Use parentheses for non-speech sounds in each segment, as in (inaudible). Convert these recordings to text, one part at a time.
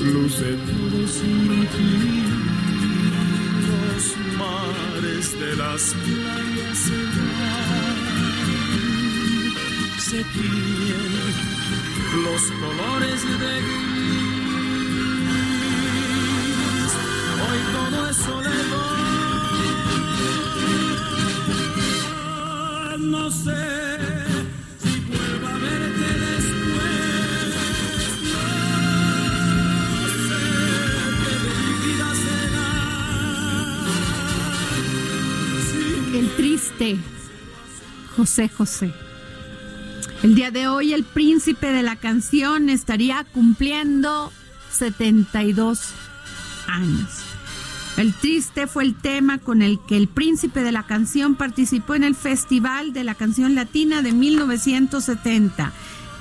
luce todo sin ti. Los mares de las playas se van, se tiñen los colores de gris. Hoy todo es soledad. No sé José José. El día de hoy el príncipe de la canción estaría cumpliendo 72 años. El triste fue el tema con el que el príncipe de la canción participó en el Festival de la Canción Latina de 1970,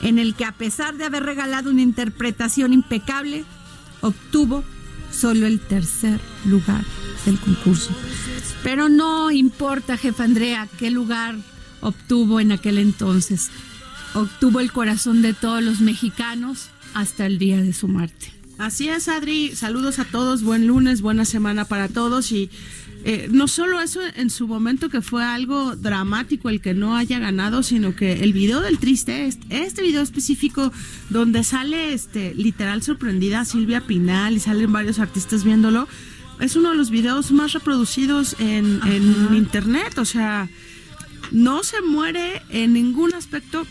en el que a pesar de haber regalado una interpretación impecable, obtuvo solo el tercer lugar del concurso. Pero no importa, jefa Andrea, qué lugar obtuvo en aquel entonces. Obtuvo el corazón de todos los mexicanos hasta el día de su muerte. Así es, Adri. Saludos a todos. Buen lunes, buena semana para todos. Y eh, no solo eso en su momento que fue algo dramático el que no haya ganado, sino que el video del triste, este, este video específico donde sale este literal sorprendida Silvia Pinal y salen varios artistas viéndolo, es uno de los videos más reproducidos en, en internet. O sea, no se muere en ningún aspecto,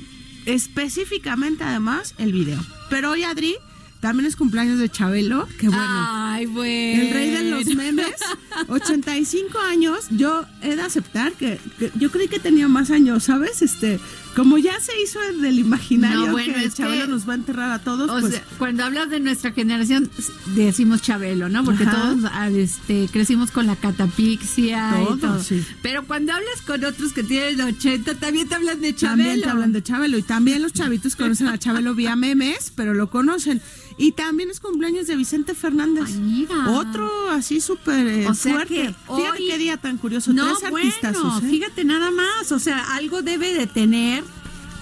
específicamente además el video. Pero hoy, Adri, también es cumpleaños de Chabelo, que bueno. Ay, bueno. El rey de los memes, (laughs) (laughs) 85 años. Yo he de aceptar que, que yo creí que tenía más años, ¿sabes? Este, como ya se hizo del imaginario No, bueno, que es Chabelo que- nos va a enterrar a todos, O pues sea, cuando hablas de nuestra generación, decimos Chabelo, ¿no? Porque Ajá. todos ah, este, crecimos con la catapixia y Todo, todo. sí. Pero cuando hablas con otros que tienen 80, también te hablan de Chabelo. También te hablan de Chabelo y también los chavitos conocen a Chabelo vía memes, pero lo conocen. Y también es cumpleaños de Vicente Fernández. Ay, mira. Otro así súper O sea fuerte. que Fíjate qué día tan curioso. No, Tres artistas. bueno, fíjate nada más, o sea, algo debe de tener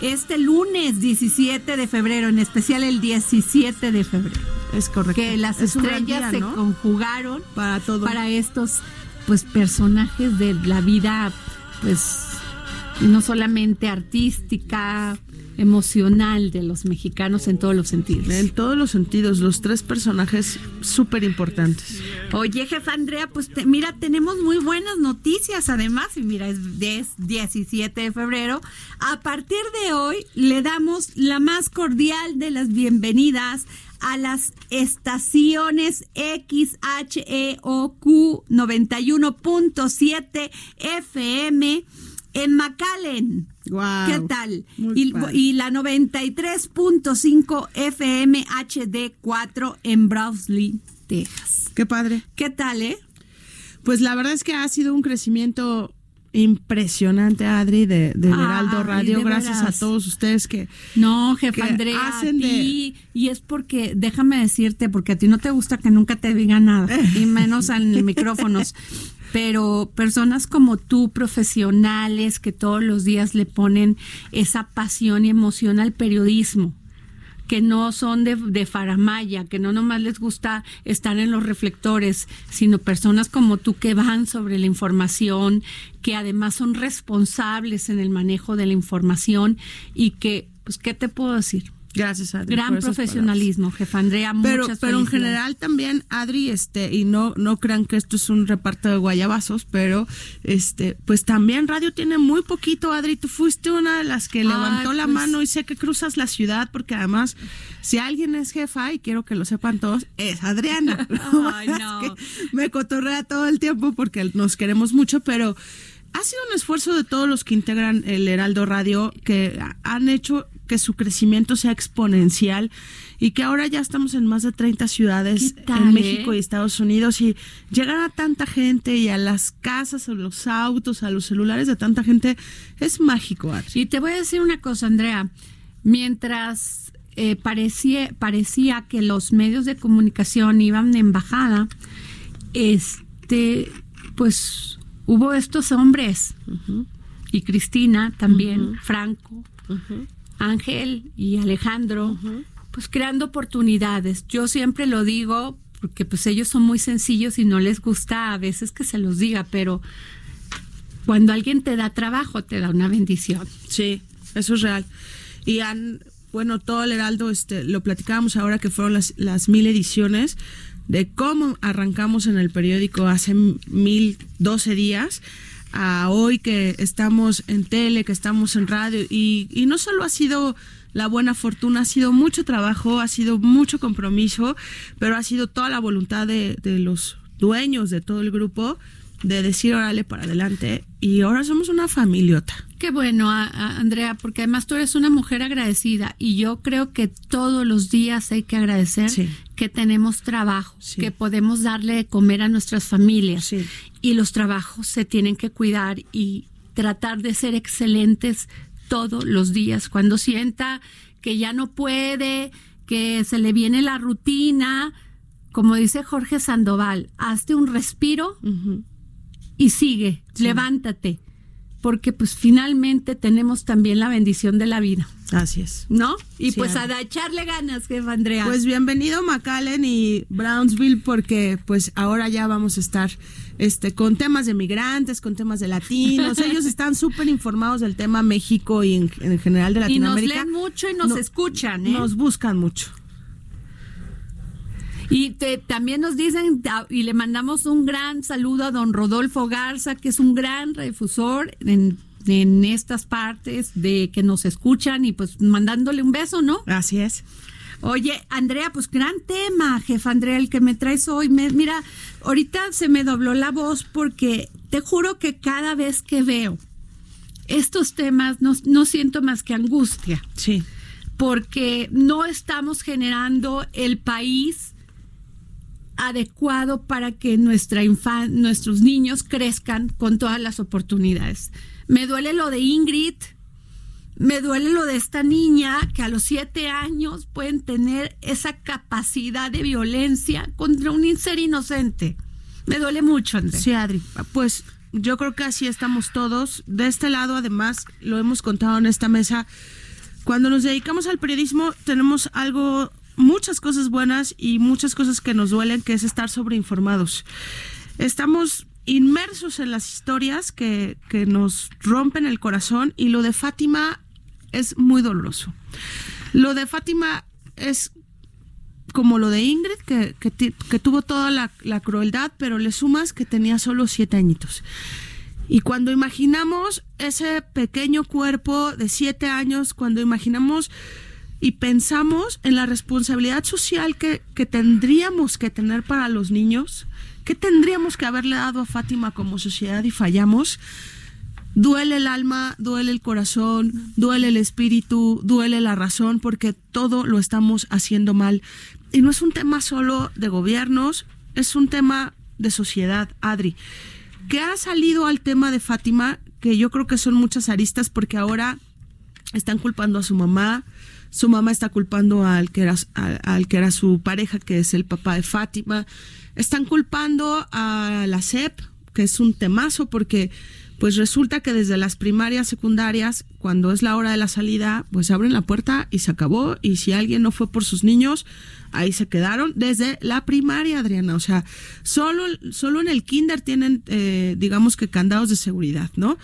este lunes 17 de febrero, en especial el 17 de febrero, Es correcto. que las Es estrellas día, se ¿no? conjugaron Para todo. para estos pues personajes de la vida pues no solamente artística, emocional de los mexicanos en todos los sentidos. En todos los sentidos, los tres personajes súper importantes. Oye, jefa Andrea, pues te- mira, tenemos muy buenas noticias además, y mira, es, de- es 17 de febrero. A partir de hoy le damos la más cordial de las bienvenidas a las estaciones XHEOQ 91.7 FM en McAllen. ¿Qué tal? Y, la 93.5 FM HD4 en Browsley, Texas. Qué padre. ¿Qué tal, eh? Pues la verdad es que ha sido un crecimiento impresionante, Adri, de, Ay, Heraldo Radio. de Gracias veras. a todos ustedes que... No, jefa que Andrea, hacen a de- y es porque, déjame decirte, porque a ti no te gusta que nunca te diga nada, y menos en (laughs) micrófonos, pero personas como tú, profesionales, que todos los días le ponen esa pasión y emoción al periodismo, que no son de, de faramaya, que no nomás les gusta estar en los reflectores, sino personas como tú que van sobre la información, que además son responsables en el manejo de la información y que, pues, ¿qué te puedo decir? Gracias, Adri. Gran profesionalismo, jefa Andrea, Pero, muchas pero en general también, Adri, este, y no, no crean que esto es un reparto de guayabazos, pero este, pues también radio tiene muy poquito, Adri. Tú fuiste una de las que levantó la pues. mano y sé que cruzas la ciudad, porque además, si alguien es jefa, y quiero que lo sepan todos, es Adriana. (laughs) (laughs) Ay, no. Es que me cotorrea todo el tiempo porque nos queremos mucho, pero ha sido un esfuerzo de todos los que integran el Heraldo Radio que ha- han hecho que su crecimiento sea exponencial y que ahora ya estamos en más de 30 ciudades ¿Qué tal, en México eh? y Estados Unidos y llegar a tanta gente y a las casas, a los autos, a los celulares de tanta gente es mágico. Adri. Y te voy a decir una cosa, Andrea. Mientras eh, parecía, parecía que los medios de comunicación iban en bajada, este, pues hubo estos hombres y Cristina también, Franco, Ángel y Alejandro, pues creando oportunidades. Yo siempre lo digo porque pues ellos son muy sencillos y no les gusta a veces que se los diga, pero cuando alguien te da trabajo te da una bendición. Sí, eso es real. Y han, bueno, todo el Heraldo, este, lo platicábamos ahora que fueron las, las mil ediciones, de cómo arrancamos en el periódico hace mil doce días a hoy que estamos en tele, que estamos en radio, y, y no solo ha sido la buena fortuna, ha sido mucho trabajo, ha sido mucho compromiso, pero ha sido toda la voluntad de, de los dueños de todo el grupo de decir órale para adelante y ahora somos una familiota. Qué bueno, a- a- Andrea, porque además tú eres una mujer agradecida y yo creo que todos los días hay que agradecer Sí. que tenemos trabajo, Sí. que podemos darle de comer a nuestras familias Sí. y los trabajos se tienen que cuidar y tratar de ser excelentes todos los días. Cuando sienta que ya no puede, que se le viene la rutina, como dice Jorge Sandoval, hazte un respiro y sigue, levántate, porque pues finalmente tenemos también la bendición de la vida, Así es. ¿no? Y Sí, pues a echarle ganas, jefa Andrea. Pues bienvenido McAllen y Brownsville porque pues ahora ya vamos a estar este con temas de migrantes, con temas de latinos. (laughs) Ellos están súper informados del tema México y en, en general de y nos Latinoamérica. leen mucho y nos No- escuchan, ¿eh? Nos buscan mucho. Y te- también nos dicen, ta- y le mandamos un gran saludo a don Rodolfo Garza, que es un gran difusor en, en estas partes de que nos escuchan y pues mandándole un beso, ¿no? Así es. Oye, Andrea, pues gran tema, jefa Andrea, el que me traes hoy. Me- mira, ahorita se me dobló la voz porque te juro que cada vez que veo estos temas no, no siento más que angustia Sí. porque no estamos generando el país adecuado para que nuestra infan- nuestros niños crezcan con todas las oportunidades. Me duele lo de Ingrid, me duele lo de esta niña que a los siete años pueden tener esa capacidad de violencia contra un ser inocente. Me duele mucho, Andrés. Sí, Adri. Pues yo creo que así estamos todos. De este lado, además, lo hemos contado en esta mesa. Cuando nos dedicamos al periodismo, tenemos algo, muchas cosas buenas y muchas cosas que nos duelen, que es estar sobreinformados. Estamos inmersos en las historias que, que nos rompen el corazón y lo de Fátima es muy doloroso. Lo de Fátima es como lo de Ingrid, que, que, tuvo toda la, la crueldad, pero le sumas que tenía solo siete añitos. Y cuando imaginamos ese pequeño cuerpo de siete años, cuando imaginamos y pensamos en la responsabilidad social que, que tendríamos que tener para los niños, ¿qué tendríamos que haberle dado a Fátima como sociedad y fallamos? Duele el alma, duele el corazón, duele el espíritu, duele la razón, porque todo lo estamos haciendo mal. Y no es un tema solo de gobiernos, es un tema de sociedad, Adri. ¿Qué ha salido al tema de Fátima? que yo creo que son muchas aristas porque ahora están culpando a su mamá, su mamá está culpando al que era, al, que era su pareja, que es el papá de Fátima, están culpando a la SEP, que es un temazo porque pues resulta que desde las primarias, secundarias, cuando es la hora de la salida, pues abren la puerta y se acabó. Y si alguien no fue por sus niños, ahí se quedaron desde la primaria, Adriana. O sea, solo, solo en el kinder tienen, eh, digamos que candados de seguridad, ¿no?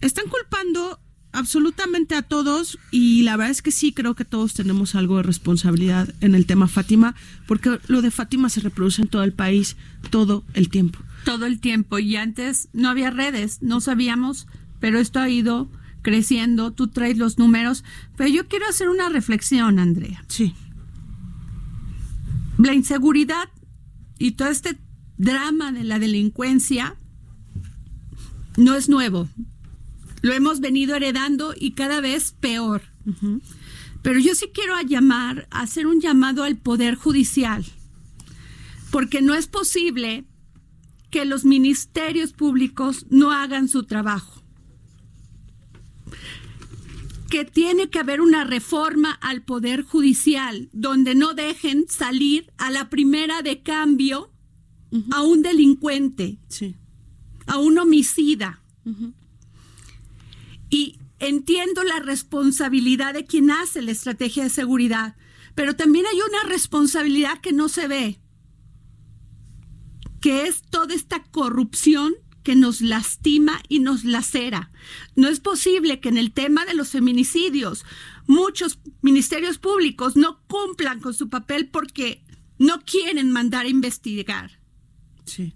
Están culpando absolutamente a todos y la verdad es que sí creo que todos tenemos algo de responsabilidad en el tema Fátima, porque lo de Fátima se reproduce en todo el país todo el tiempo. Todo el tiempo y antes no había redes, no sabíamos, pero esto ha ido creciendo, tú traes los números, pero yo quiero hacer una reflexión, Andrea. Sí. La inseguridad y todo este drama de la delincuencia no es nuevo, lo hemos venido heredando y cada vez peor. Pero yo sí quiero llamar, hacer un llamado al Poder Judicial, porque no es posible que los ministerios públicos no hagan su trabajo. Que tiene que haber una reforma al Poder Judicial, donde no dejen salir a la primera de cambio a un delincuente, a un homicida. Y entiendo la responsabilidad de quien hace la estrategia de seguridad, pero también hay una responsabilidad que no se ve, que es toda esta corrupción que nos lastima y nos lacera. No es posible que en el tema de los feminicidios muchos ministerios públicos no cumplan con su papel porque no quieren mandar a investigar. Sí.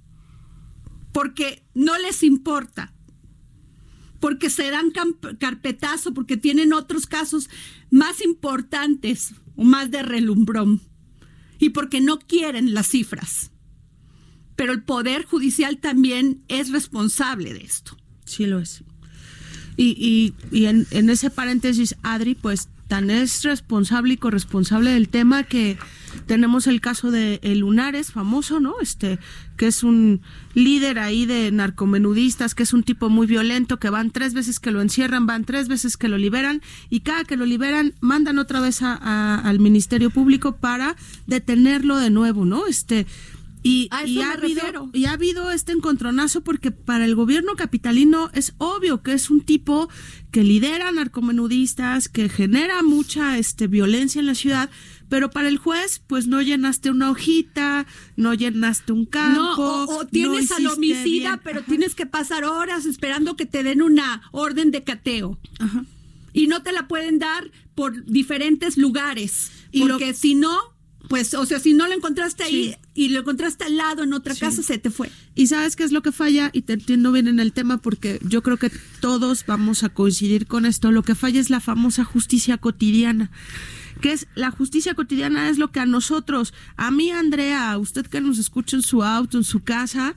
Porque no les importa porque se dan carpetazo, porque tienen otros casos más importantes o más de relumbrón y porque no quieren las cifras. Pero el Poder Judicial también es responsable de esto. Sí lo es. Y, y, en, en, ese paréntesis, Adri, pues tan es responsable y corresponsable del tema que tenemos el caso de el Lunares, famoso, ¿no? Este, que es un líder ahí de narcomenudistas, que es un tipo muy violento, que van tres veces que lo encierran, van tres veces que lo liberan, y cada que lo liberan, mandan otra vez a, al Ministerio Público para detenerlo de nuevo, ¿no? Este, y, ha habido, y, ha habido, este encontronazo porque para el gobierno capitalino es obvio que es un tipo que lidera narcomenudistas, que genera mucha este, violencia en la ciudad, pero para el juez, pues no llenaste una hojita, no llenaste un campo. No, o, tienes al homicida, pero tienes que pasar horas esperando que te den una orden de cateo. Ajá. Y no te la pueden dar por diferentes lugares. Y porque si no, pues, o sea, si no lo encontraste ahí y lo encontraste al lado en otra casa, se te fue. Y sabes qué es lo que falla, y te entiendo bien en el tema, porque yo creo que todos vamos a coincidir con esto. Lo que falla es la famosa justicia cotidiana que es la justicia cotidiana es lo que a nosotros, a mí Andrea, a usted que nos escucha en su auto, en su casa,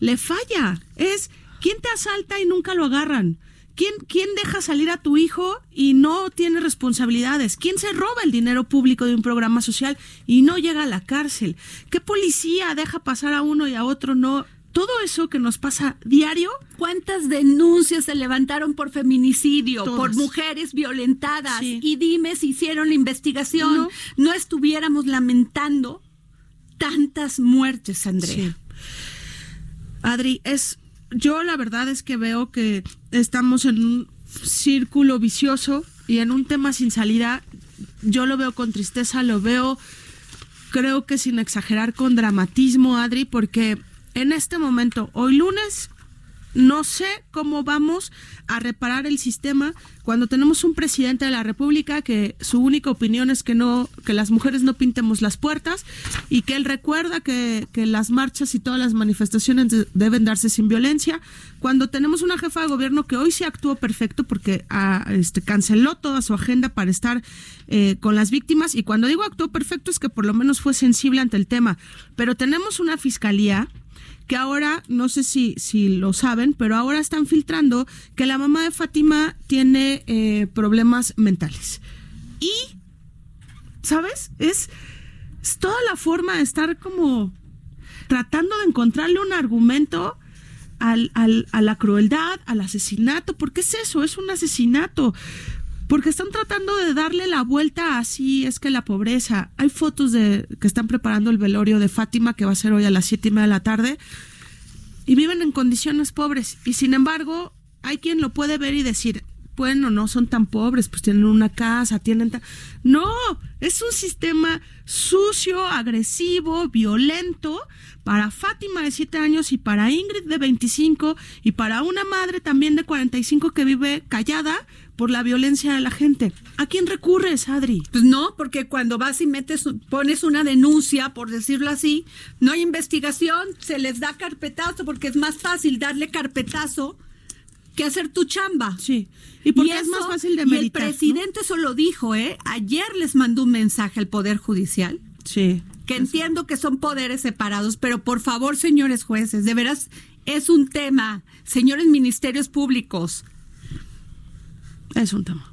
le falla. Es quién te asalta y nunca lo agarran. ¿Quién, ¿Quién deja salir a tu hijo y no tiene responsabilidades? ¿Quién se roba el dinero público de un programa social y no llega a la cárcel? ¿Qué policía deja pasar a uno y a otro no? Todo eso que nos pasa diario. ¿Cuántas denuncias se levantaron por feminicidio, por mujeres violentadas? Y dime si hicieron la investigación, no, no estuviéramos lamentando tantas muertes, Andrea. Adri, es yo la verdad es que veo que estamos en un círculo vicioso y en un tema sin salida. Yo lo veo con tristeza, lo veo, creo que sin exagerar, con dramatismo, Adri, porque en este momento, hoy lunes, no sé cómo vamos a reparar el sistema cuando tenemos un presidente de la República que su única opinión es que no que las mujeres no pintemos las puertas y que él recuerda que, que las marchas y todas las manifestaciones deben darse sin violencia. Cuando tenemos una jefa de gobierno que hoy sí actuó perfecto porque ah, este, canceló toda su agenda para estar eh, con las víctimas y cuando digo actuó perfecto es que por lo menos fue sensible ante el tema. Pero tenemos una fiscalía que ahora, no sé si, si lo saben, pero ahora están filtrando que la mamá de Fátima tiene eh, problemas mentales. Y, ¿sabes? Es, toda la forma de estar como tratando de encontrarle un argumento al, al, a la crueldad, al asesinato, porque es eso, es un asesinato. Porque están tratando de darle la vuelta así, es que la pobreza. Hay fotos de que están preparando el velorio de Fátima, que va a ser hoy a las siete y media de la tarde, y viven en condiciones pobres. Y sin embargo, hay quien lo puede ver y decir, bueno, no son tan pobres, pues tienen una casa, tienen... No, es un sistema sucio, agresivo, violento para Fátima de 7 años y para Ingrid de 25 y para una madre también de 45 que vive callada por la violencia de la gente. ¿A quién recurres, Adri? Pues no, porque cuando vas y metes, pones una denuncia, por decirlo así, no hay investigación, se les da carpetazo porque es más fácil darle carpetazo que hacer tu chamba. Sí. Y porque es más fácil de meditar. Y el presidente eso lo dijo, ¿eh? Ayer les mandó un mensaje al Poder Judicial. Sí. Que entiendo que son poderes separados, pero por favor, señores jueces, de veras es un tema. Señores ministerios públicos. Es un tema.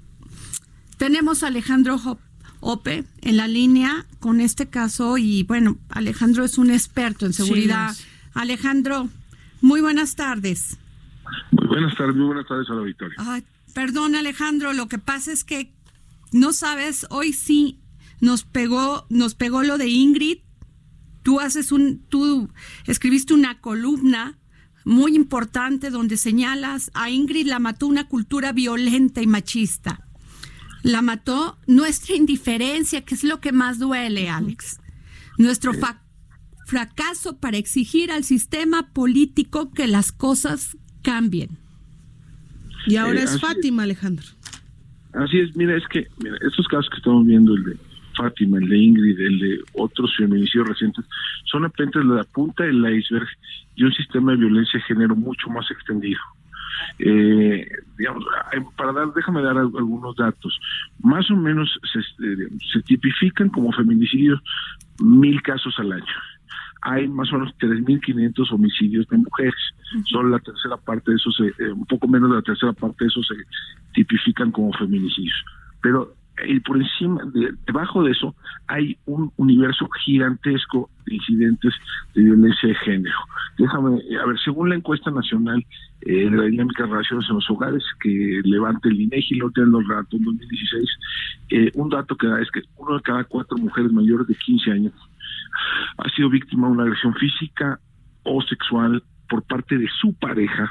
Tenemos a Alejandro Ope en la línea con este caso y bueno, Alejandro es un experto en seguridad. Alejandro, muy buenas tardes. Muy buenas tardes, muy buenas tardes a la Victoria. perdón Alejandro, lo que pasa es que no sabes, hoy sí nos pegó, nos pegó lo de Ingrid. Tú haces un, tú escribiste una columna muy importante donde señalas a Ingrid la mató una cultura violenta y machista. La mató nuestra indiferencia, que es lo que más duele, Alex. Nuestro fracaso para exigir al sistema político que las cosas cambien. Y ahora es Fátima, Alejandro. Así es, mira, es que mira, estos casos que estamos viendo, el de Fátima, el de Ingrid, el de otros feminicidios recientes, son apenas la punta del iceberg de un sistema de violencia de género mucho más extendido. Eh, digamos, para dar, déjame dar algunos datos. Más o menos se, eh, se tipifican como feminicidios mil casos al año hay más o menos 3.500 homicidios de mujeres. Solo la tercera parte de esos, eh, un poco menos de la tercera parte de esos se tipifican como feminicidios. Pero y por encima, debajo de eso, hay un universo gigantesco de incidentes de violencia de género. Déjame, a ver, según la encuesta nacional eh, de la dinámica de relaciones en los hogares que levanta el INEGI, lo tienen los datos en 2016, eh, un dato que da es que uno de cada cuatro mujeres mayores de 15 años ha sido víctima de una agresión física o sexual por parte de su pareja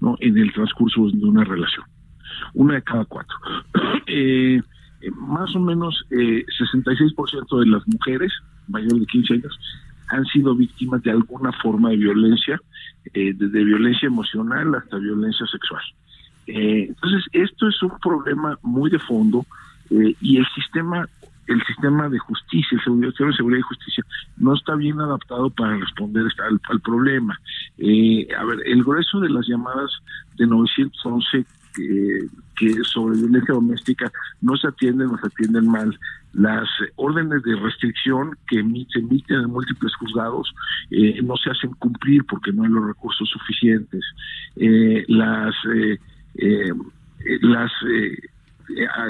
¿no? en el transcurso de una relación. Una de cada cuatro. (clears throat) Eh, eh, más o menos eh, 66% de las mujeres mayores de 15 años han sido víctimas de alguna forma de violencia, eh, desde violencia emocional hasta violencia sexual. Eh, entonces, esto es un problema muy de fondo y el sistema el sistema de justicia, el sistema de seguridad y justicia, no está bien adaptado para responder al, al problema. a ver, el grueso de las llamadas de 911 que, sobre violencia doméstica no se atienden o se atienden mal. Las órdenes de restricción que se emiten en múltiples juzgados eh, no se hacen cumplir porque no hay los recursos suficientes. Eh, las eh, las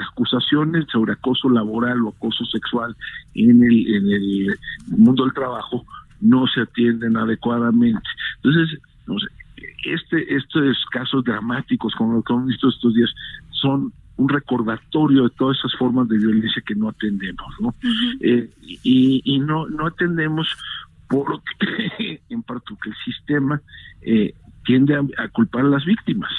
acusaciones sobre acoso laboral o acoso sexual en el, en el mundo del trabajo no se atienden adecuadamente. Entonces, no sé, este, estos casos dramáticos como lo que hemos visto estos días son un recordatorio de todas esas formas de violencia que no atendemos, ¿no? Eh, y, y no, no atendemos porque, (laughs) en parte, porque el sistema eh, tiende a, culpar a las víctimas.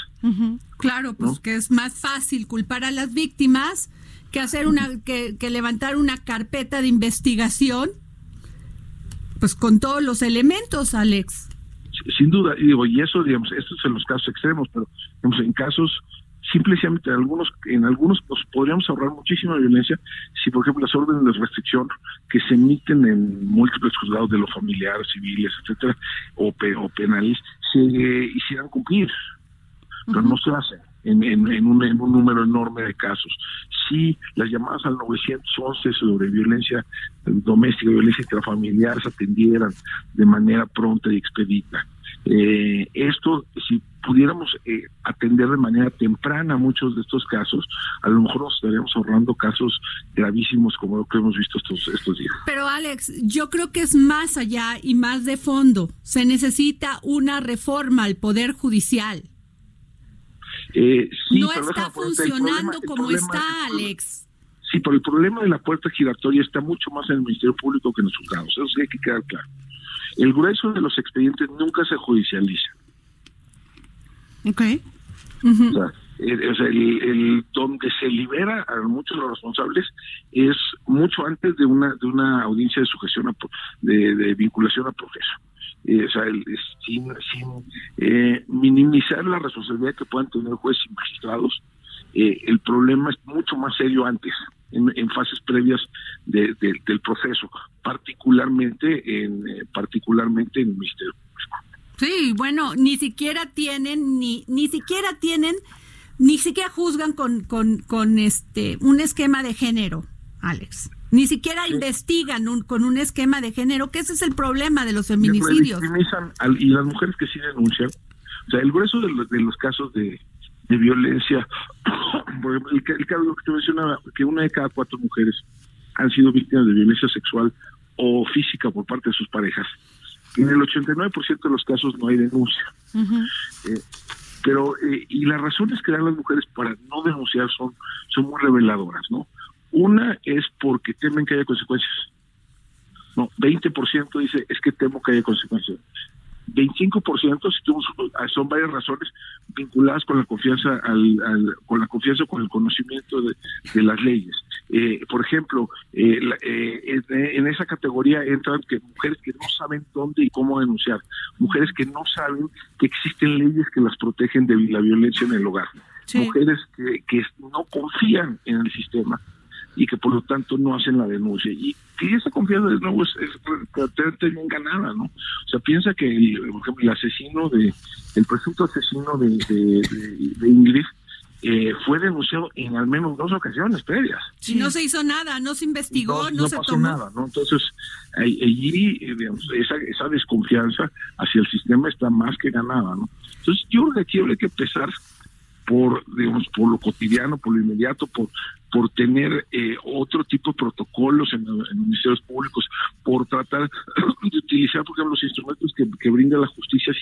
Claro, pues que es más fácil culpar a las víctimas que hacer una, que, que levantar una carpeta de investigación, pues con todos los elementos, Alex sin duda, y digo, y eso, digamos, esto es en los casos extremos, pero digamos, en casos simplemente en algunos en algunos pues podríamos ahorrar muchísima violencia si por ejemplo las órdenes de restricción que se emiten en múltiples juzgados de los familiares civiles etcétera o, o penales se hicieran cumplir pero no se hace en, en, un, en un número enorme de casos. Si las llamadas al 911 sobre violencia doméstica, violencia intrafamiliar se atendieran de manera pronta y expedita. Eh, esto, si pudiéramos eh, atender de manera temprana muchos de estos casos, a lo mejor nos estaríamos ahorrando casos gravísimos como lo que hemos visto estos, estos días. Pero Alex, yo creo que es más allá y más de fondo. Se necesita una reforma al Poder Judicial. Eh, no está funcionando como está, Alex. Sí, pero el problema de la puerta giratoria está mucho más en el Ministerio Público que en los juzgados. Eso sí hay que quedar claro. El grueso de los expedientes nunca se judicializa. Ok. O sea, el, donde se libera a muchos de los responsables es mucho antes de una de una audiencia de sujeción de, vinculación a proceso. Eh, o sea, sin, eh, minimizar la responsabilidad que puedan tener jueces y magistrados, eh, el problema es mucho más serio antes, en, fases previas del proceso, particularmente en particularmente en el Ministerio Público. Sí, bueno, ni siquiera tienen, ni, ni siquiera tienen, ni siquiera juzgan con, con, con este un esquema de género, Alex. Ni siquiera investigan con un esquema de género, que ese es el problema de los feminicidios. y las mujeres que sí denuncian, o sea, el grueso de, los, casos de, violencia, (coughs) por ejemplo, el, el caso que te mencionaba, que una de cada cuatro mujeres han sido víctimas de violencia sexual o física por parte de sus parejas. En el 89% de los casos no hay denuncia. Eh, pero, eh, y las razones que dan las mujeres para no denunciar son, son muy reveladoras, ¿no? Una es porque temen que haya consecuencias. No, 20% dice es que temo que haya consecuencias. 25% si son varias razones vinculadas con la confianza al, con la confianza con el conocimiento de, las leyes eh, por ejemplo eh, eh, en esa categoría entran que mujeres que no saben dónde y cómo denunciar mujeres que no saben que existen leyes que las protegen de la violencia en el hogar mujeres que, que no confían en el sistema y que por lo tanto no hacen la denuncia. Y esa confianza de nuevo es, es bien ganada, ¿no? O sea, piensa que el, por ejemplo, el asesino de, el presunto asesino de, de, Ingrid, eh, fue denunciado en al menos dos ocasiones previas. Si no se hizo nada, no se investigó, no, se pasó nada, ¿no? Entonces, allí, eh, digamos, esa, esa desconfianza hacia el sistema está más que ganada, ¿no? Entonces, yo creo que aquí habría que empezar por, digamos, por lo cotidiano, por lo inmediato, por, por tener eh, otro tipo de protocolos en, los ministerios públicos, por tratar (clears throat) de utilizar, por ejemplo, los instrumentos que, brinda la justicia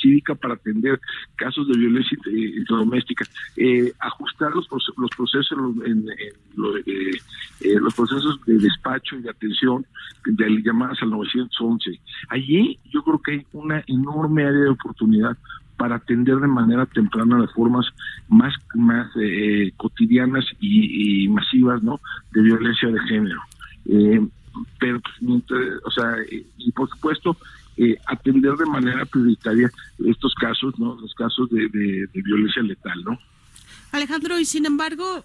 cívica para atender casos de violencia doméstica, eh, ajustar los, los procesos en, eh, los procesos de despacho y de atención de llamadas al 911. Allí yo creo que hay una enorme área de oportunidad para atender de manera temprana las formas más más eh, cotidianas y, masivas no de violencia de género. Eh, pero pues, o sea y por supuesto eh, atender de manera prioritaria estos casos no los casos de, de violencia letal no Alejandro y sin embargo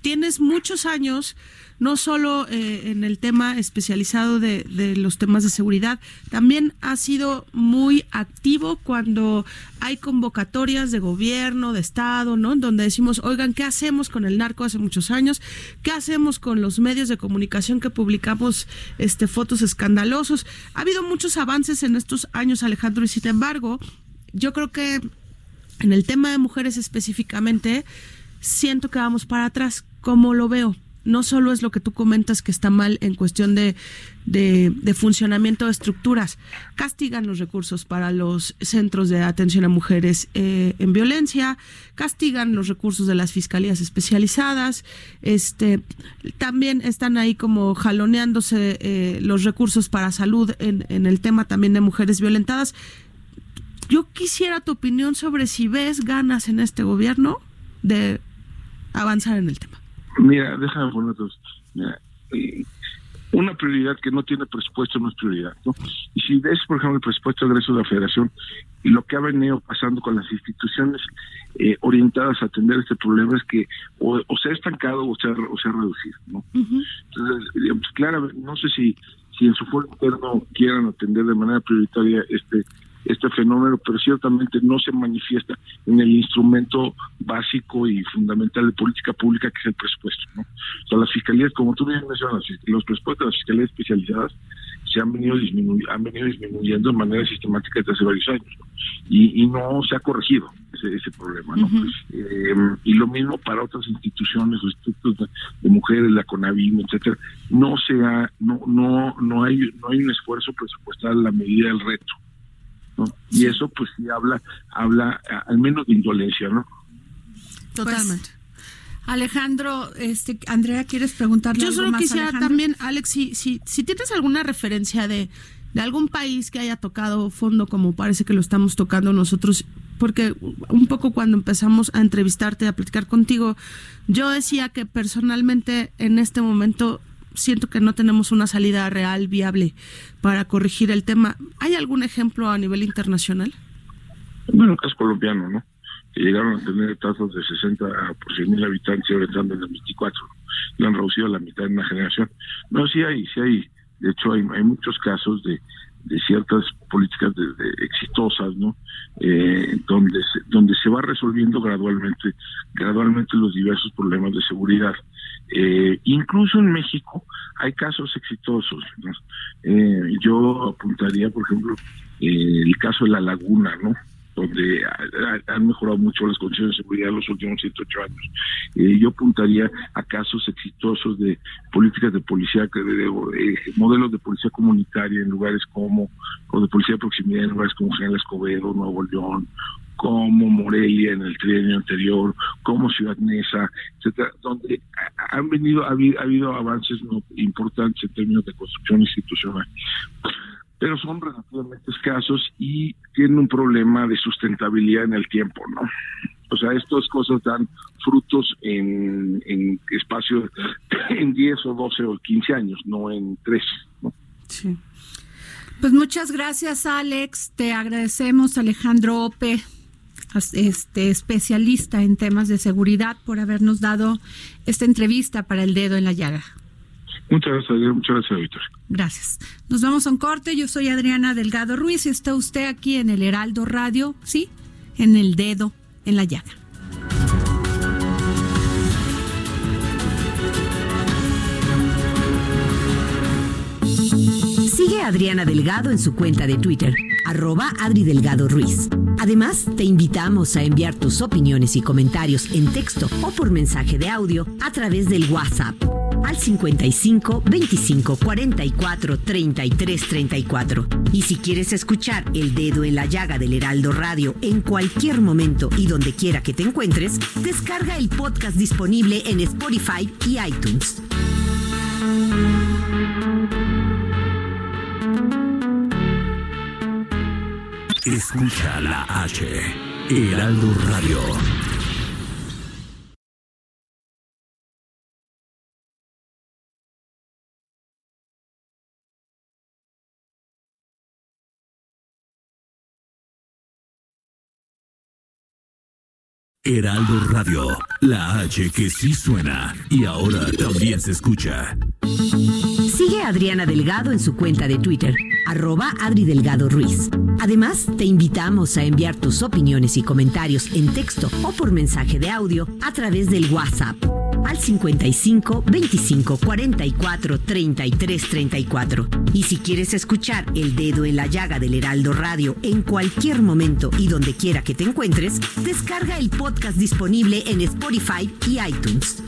tienes muchos años no solo eh, en el tema especializado de, los temas de seguridad, también ha sido muy activo cuando hay convocatorias de gobierno, de Estado, ¿no? Donde decimos, oigan, ¿qué hacemos con el narco hace muchos años? ¿Qué hacemos con los medios de comunicación que publicamos este, fotos escandalosos? Ha habido muchos avances en estos años, Alejandro, y sin embargo, yo creo que en el tema de mujeres específicamente, siento que vamos para atrás. ¿Cómo lo veo? no solo es lo que tú comentas que está mal en cuestión de, de, funcionamiento de estructuras, castigan los recursos para los centros de atención a mujeres eh, en violencia, castigan los recursos de las fiscalías especializadas, este, también están ahí como jaloneándose eh, los recursos para salud en, en el tema también de mujeres violentadas. Yo quisiera tu opinión sobre si ves ganas en este gobierno de avanzar en el tema. Mira, déjame poner dos. Eh, una prioridad que no tiene presupuesto no es prioridad, ¿no? Y si ves, por ejemplo, el presupuesto de egreso de la Federación y lo que ha venido pasando con las instituciones eh, orientadas a atender este problema es que o, se ha estancado o se ha, o se ha reducido, ¿no? Entonces, digamos, claro, no sé si, si en su foro interno quieran atender de manera prioritaria este este fenómeno, pero ciertamente no se manifiesta en el instrumento básico y fundamental de política pública que es el presupuesto. ¿no? O sea, las fiscalías, como tú bien mencionas, los presupuestos de las fiscalías especializadas se han venido, han venido disminuyendo de manera sistemática desde hace varios años y, y no se ha corregido ese, ese problema. ¿no? eh, y lo mismo para otras instituciones, los institutos de, mujeres, la CONAVIM, etcétera, no se ha, no, no, no hay, no hay un esfuerzo presupuestal a la medida del reto. ¿No? Y eso pues sí habla, habla al menos de indolencia, ¿no? Totalmente. Pues, Alejandro, este, Andrea, ¿quieres preguntarle Yo algo solo más, quisiera Alejandro? también, Alex, si, si, si tienes alguna referencia de, de algún país que haya tocado fondo como parece que lo estamos tocando nosotros, porque un poco cuando empezamos a entrevistarte, a platicar contigo, yo decía que personalmente en este momento siento que no tenemos una salida real, viable para corregir el tema. ¿Hay algún ejemplo a nivel internacional? Bueno, caso colombiano, ¿no? Que llegaron a tener tasas de 60 por 100 mil habitantes y ahora están en el 24. Lo han reducido a la mitad en una generación. No, sí hay, sí hay. De hecho, hay, hay muchos casos de, de ciertas políticas de, exitosas, ¿no? Eh, donde se, donde se va resolviendo gradualmente, gradualmente los diversos problemas de seguridad. Eh, incluso en México hay casos exitosos. Eh, yo apuntaría, por ejemplo, eh, el caso de la Laguna, ¿no? Donde han mejorado mucho las condiciones de seguridad en los últimos 108 años. Eh, yo apuntaría a casos exitosos de políticas de policía, de, de, de, modelos de policía comunitaria en lugares como, o de policía de proximidad en lugares como General Escobedo, Nuevo León, como Morelia en el trienio anterior, como Ciudad Neza, etcétera, donde han venido, ha habido, ha habido avances importantes en términos de construcción institucional pero son relativamente escasos y tienen un problema de sustentabilidad en el tiempo, ¿no? O sea, estas cosas dan frutos en, en espacio (clears throat) en 10 o 12 o 15 años, no en 3, ¿no? Sí. Pues muchas gracias, Alex. Te agradecemos, Alejandro Ope, este especialista en temas de seguridad, por habernos dado esta entrevista para el dedo en la llaga. Muchas gracias, muchas gracias, Víctor. Gracias. Nos vamos a un corte. Yo soy Adriana Delgado Ruiz y está usted aquí en el Heraldo Radio, ¿sí? En el dedo en la llaga. Sigue a Adriana Delgado en su cuenta de Twitter, arroba Adri Delgado Ruiz. Además, te invitamos a enviar tus opiniones y comentarios en texto o por mensaje de audio a través del WhatsApp al 55 25 44 33 34. Y si quieres escuchar El Dedo en la Llaga del Heraldo Radio en cualquier momento y donde quiera que te encuentres, descarga el podcast disponible en Spotify y iTunes. Escucha la H, Heraldo Radio. Heraldo Radio, la H que sí suena y ahora también se escucha. Sigue a Adriana Delgado en su cuenta de Twitter, arroba Adri Delgado Ruiz. Además, te invitamos a enviar tus opiniones y comentarios en texto o por mensaje de audio a través del WhatsApp al 55 25 44 33 34. Y si quieres escuchar El Dedo en la Llaga del Heraldo Radio en cualquier momento y donde quiera que te encuentres, descarga el podcast disponible en Spotify y iTunes.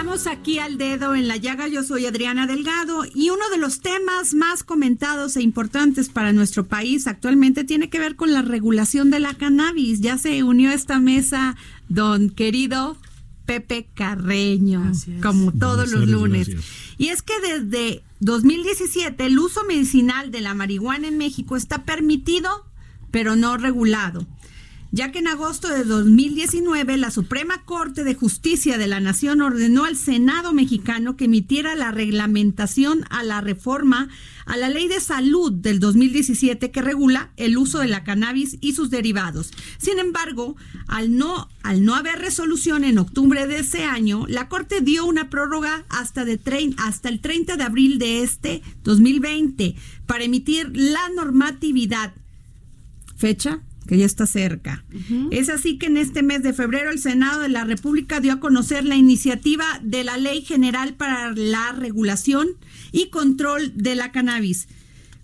Regresamos aquí al dedo en la llaga. Yo soy Adriana Delgado y uno de los temas más comentados e importantes para nuestro país actualmente tiene que ver con la regulación de la cannabis. Ya se unió a esta mesa don querido Pepe Carreño, como todos los lunes. Y es que desde 2017 el uso medicinal de la marihuana en México está permitido, pero no regulado. Ya que en agosto de 2019 la Suprema Corte de Justicia de la Nación ordenó al Senado mexicano que emitiera la reglamentación a la reforma a la Ley de Salud del 2017 que regula el uso de la cannabis y sus derivados. Sin embargo, al no, al no haber resolución en octubre de ese año, la Corte dio una prórroga hasta, de hasta el 30 de abril de este 2020 para emitir la normatividad. Fecha que ya está cerca. Es así que en este mes de febrero el Senado de la República dio a conocer la iniciativa de la Ley General para la Regulación y Control de la Cannabis.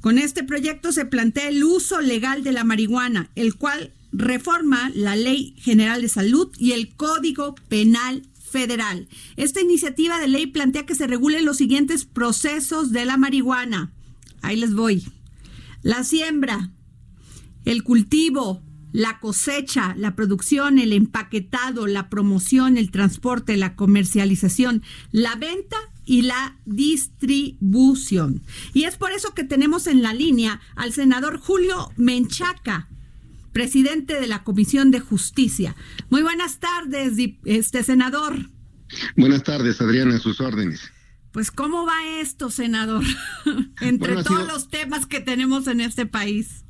Con este proyecto se plantea el uso legal de la marihuana, el cual reforma la Ley General de Salud y el Código Penal Federal. Esta iniciativa de ley plantea que se regulen los siguientes procesos de la marihuana. Ahí les voy. La siembra, el cultivo, la cosecha, la producción, el empaquetado, la promoción, el transporte, la comercialización, la venta y la distribución. Y es por eso que tenemos en la línea al senador Julio Menchaca, presidente de la Comisión de Justicia. Muy buenas tardes, este senador. Buenas tardes, Adriana, a sus órdenes. Pues, ¿cómo va esto, senador? (laughs) Entre todos los temas que tenemos en este país.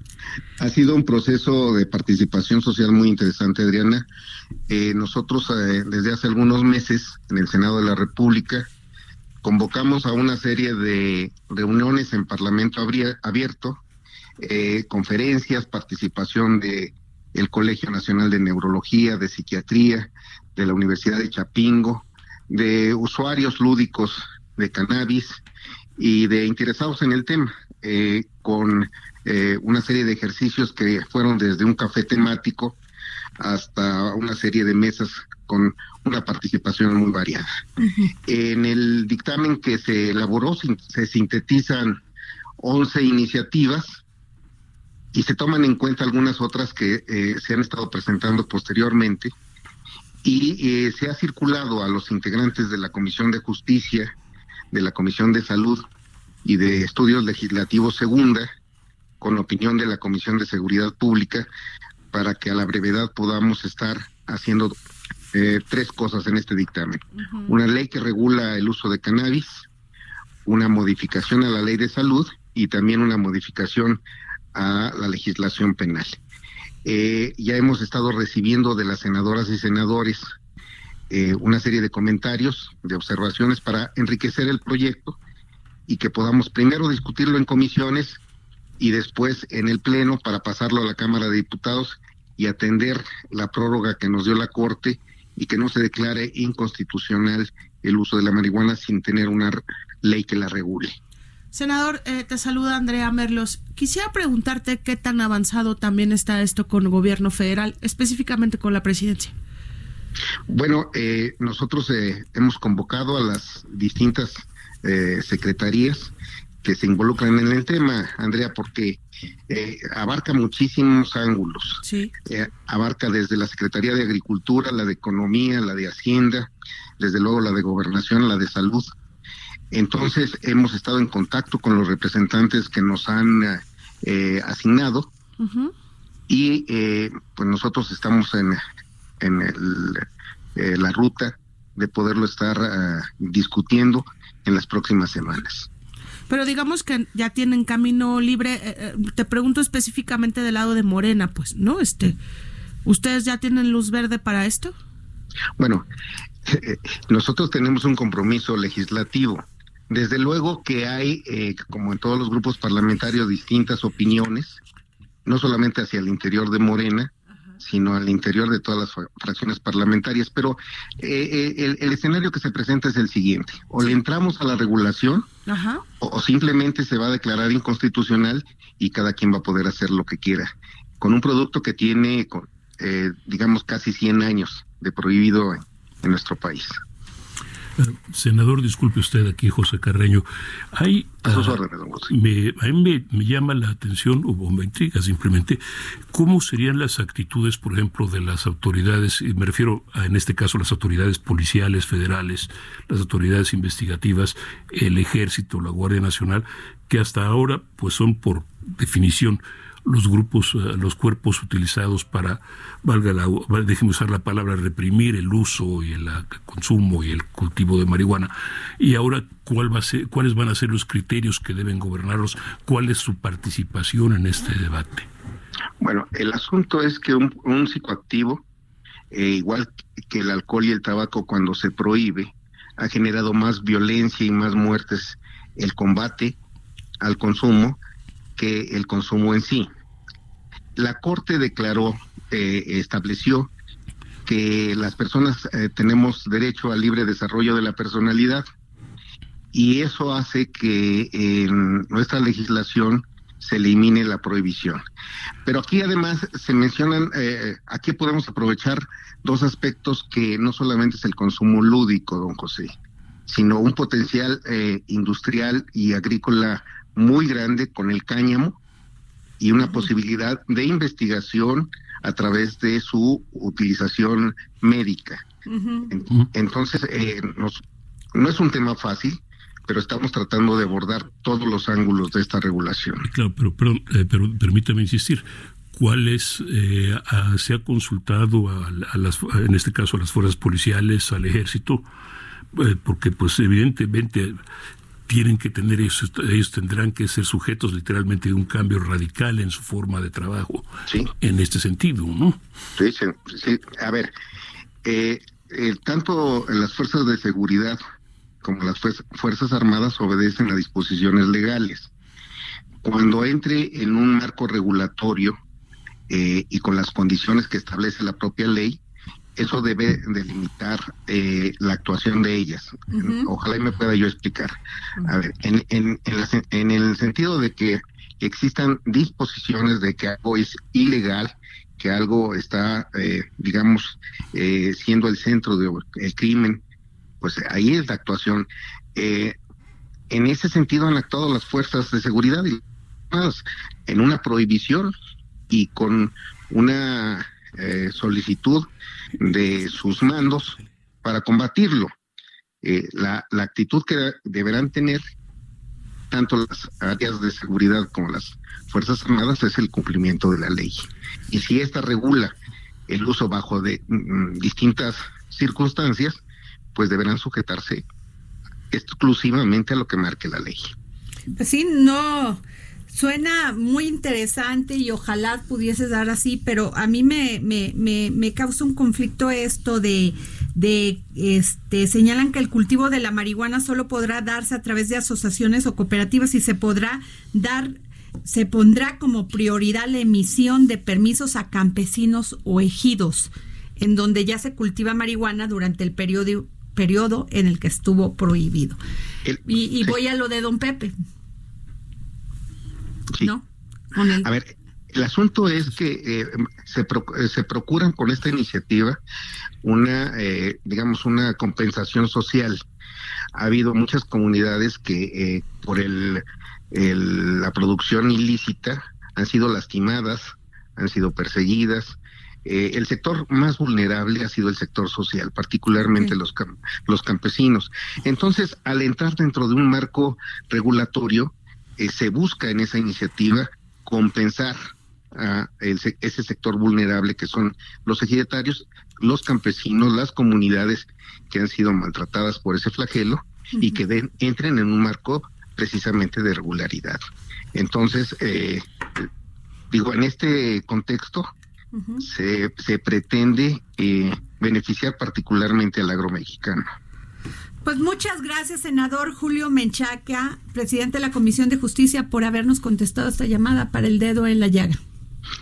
Ha sido un proceso de participación social muy interesante, Adriana. Eh, nosotros eh, desde hace algunos meses en el Senado de la República convocamos a una serie de reuniones en Parlamento abierto, eh, conferencias, participación de el Colegio Nacional de Neurología, de Psiquiatría, de la Universidad de Chapingo, de usuarios lúdicos de cannabis y de interesados en el tema, con eh, una serie de ejercicios que fueron desde un café temático hasta una serie de mesas con una participación muy variada. En el dictamen que se elaboró se sintetizan 11 iniciativas y se toman en cuenta algunas otras que eh, se han estado presentando posteriormente y eh, se ha circulado a los integrantes de la Comisión de Justicia, de la Comisión de Salud y de Estudios Legislativos Segunda con opinión de la Comisión de Seguridad Pública para que a la brevedad podamos estar haciendo eh, tres cosas en este dictamen. Una ley que regula el uso de cannabis, una modificación a la ley de salud y también una modificación a la legislación penal. Eh, ya hemos estado recibiendo de las senadoras y senadores eh, una serie de comentarios, de observaciones para enriquecer el proyecto y que podamos primero discutirlo en comisiones y después en el Pleno para pasarlo a la Cámara de Diputados y atender la prórroga que nos dio la Corte y que no se declare inconstitucional el uso de la marihuana sin tener una ley que la regule. Senador, eh, te saluda Andrea Merlos. Quisiera preguntarte qué tan avanzado también está esto con el gobierno federal, específicamente con la presidencia. Bueno, eh, nosotros eh, hemos convocado a las distintas secretarías que se involucran en el tema, Andrea, porque eh, abarca muchísimos ángulos. Sí. Eh, abarca desde la Secretaría de Agricultura, la de Economía, la de Hacienda, desde luego la de Gobernación, la de Salud. Entonces hemos estado en contacto con los representantes que nos han eh, asignado y pues nosotros estamos en, en el, la ruta de poderlo estar discutiendo en las próximas semanas. Pero digamos que ya tienen camino libre. Eh, eh, te pregunto específicamente del lado de Morena, pues, ¿no? Este, ¿Ustedes ya tienen luz verde para esto? Bueno, nosotros tenemos un compromiso legislativo. Desde luego que hay, eh, como en todos los grupos parlamentarios, distintas opiniones, no solamente hacia el interior de Morena, sino al interior de todas las fracciones parlamentarias. Pero el, el, escenario que se presenta es el siguiente. O le entramos a la regulación o, simplemente se va a declarar inconstitucional y cada quien va a poder hacer lo que quiera. Con un producto que tiene, eh, digamos, casi 100 años de prohibido en nuestro país. Senador, disculpe usted aquí, José Carreño. Hay, a, sus ah, me, a mí me, llama la atención, o me intriga simplemente, cómo serían las actitudes, por ejemplo, de las autoridades, y me refiero a, en este caso, las autoridades policiales federales, las autoridades investigativas, el ejército, la Guardia Nacional, que hasta ahora, pues son por definición los grupos, eh, los cuerpos utilizados para, valga la, déjeme usar la palabra, reprimir el uso y el consumo y el cultivo de marihuana. Y ahora, ¿cuál va a ser, ¿cuáles van a ser los criterios que deben gobernarlos? ¿Cuál es su participación en este debate? Bueno, el asunto es que un, psicoactivo, eh, igual que el alcohol y el tabaco, cuando se prohíbe, ha generado más violencia y más muertes el combate al consumo que el consumo en sí. La Corte declaró, eh, estableció que las personas eh, tenemos derecho al libre desarrollo de la personalidad y eso hace que en nuestra legislación se elimine la prohibición. Pero aquí además se mencionan, eh, aquí podemos aprovechar dos aspectos que no solamente es el consumo lúdico, don José, sino un potencial industrial y agrícola muy grande con el cáñamo y una posibilidad de investigación a través de su utilización médica. Entonces, eh, no es un tema fácil, pero estamos tratando de abordar todos los ángulos de esta regulación. Claro, pero, pero, eh, pero permítame insistir. ¿Cuáles eh, se ha consultado a, las, en este caso a las fuerzas policiales, al ejército? porque pues evidentemente tienen que tener ellos, ellos tendrán que ser sujetos literalmente de un cambio radical en su forma de trabajo. Sí. En este sentido, ¿no? Sí, sí. A ver, eh, tanto las fuerzas de seguridad como las fuerzas armadas obedecen a disposiciones legales. Cuando entre en un marco regulatorio eh, y con las condiciones que establece la propia ley, eso debe delimitar eh, la actuación de ellas. Ojalá y me pueda yo explicar. A ver, en, en, en, el sentido de que existan disposiciones de que algo es ilegal, que algo está, eh, digamos, eh, siendo el centro del crimen, pues ahí es la actuación. en ese sentido han actuado las fuerzas de seguridad en una prohibición y con una solicitud de sus mandos para combatirlo. Eh, la, la, actitud que deberán tener tanto las áreas de seguridad como las Fuerzas Armadas es el cumplimiento de la ley. Y si ésta regula el uso bajo de mm, distintas circunstancias, pues deberán sujetarse exclusivamente a lo que marque la ley. Pues sí, no, Suena muy interesante y ojalá pudiese dar así, pero a mí me, me, me, causa un conflicto esto de, de, este, señalan que el cultivo de la marihuana solo podrá darse a través de asociaciones o cooperativas y se podrá dar, se pondrá como prioridad la emisión de permisos a campesinos o ejidos, en donde ya se cultiva marihuana durante el periodo, periodo en el que estuvo prohibido. y, y voy a lo de don Pepe. ¿No? A ver, el asunto es que eh, se, eh, se procuran con esta iniciativa una, eh, digamos, una compensación social. Ha habido muchas comunidades que por el, la producción ilícita han sido lastimadas, han sido perseguidas. el sector más vulnerable ha sido el sector social, particularmente los, los campesinos. Entonces, al entrar dentro de un marco regulatorio, eh, se busca en esa iniciativa compensar a ese sector vulnerable que son los ejidatarios, los campesinos, las comunidades que han sido maltratadas por ese flagelo y que entren en un marco precisamente de regularidad. Entonces, eh, digo, en este contexto se, se pretende eh, beneficiar particularmente al agro mexicano. Pues muchas gracias, senador Julio Menchaca, presidente de la Comisión de Justicia, por habernos contestado esta llamada para el dedo en la llaga.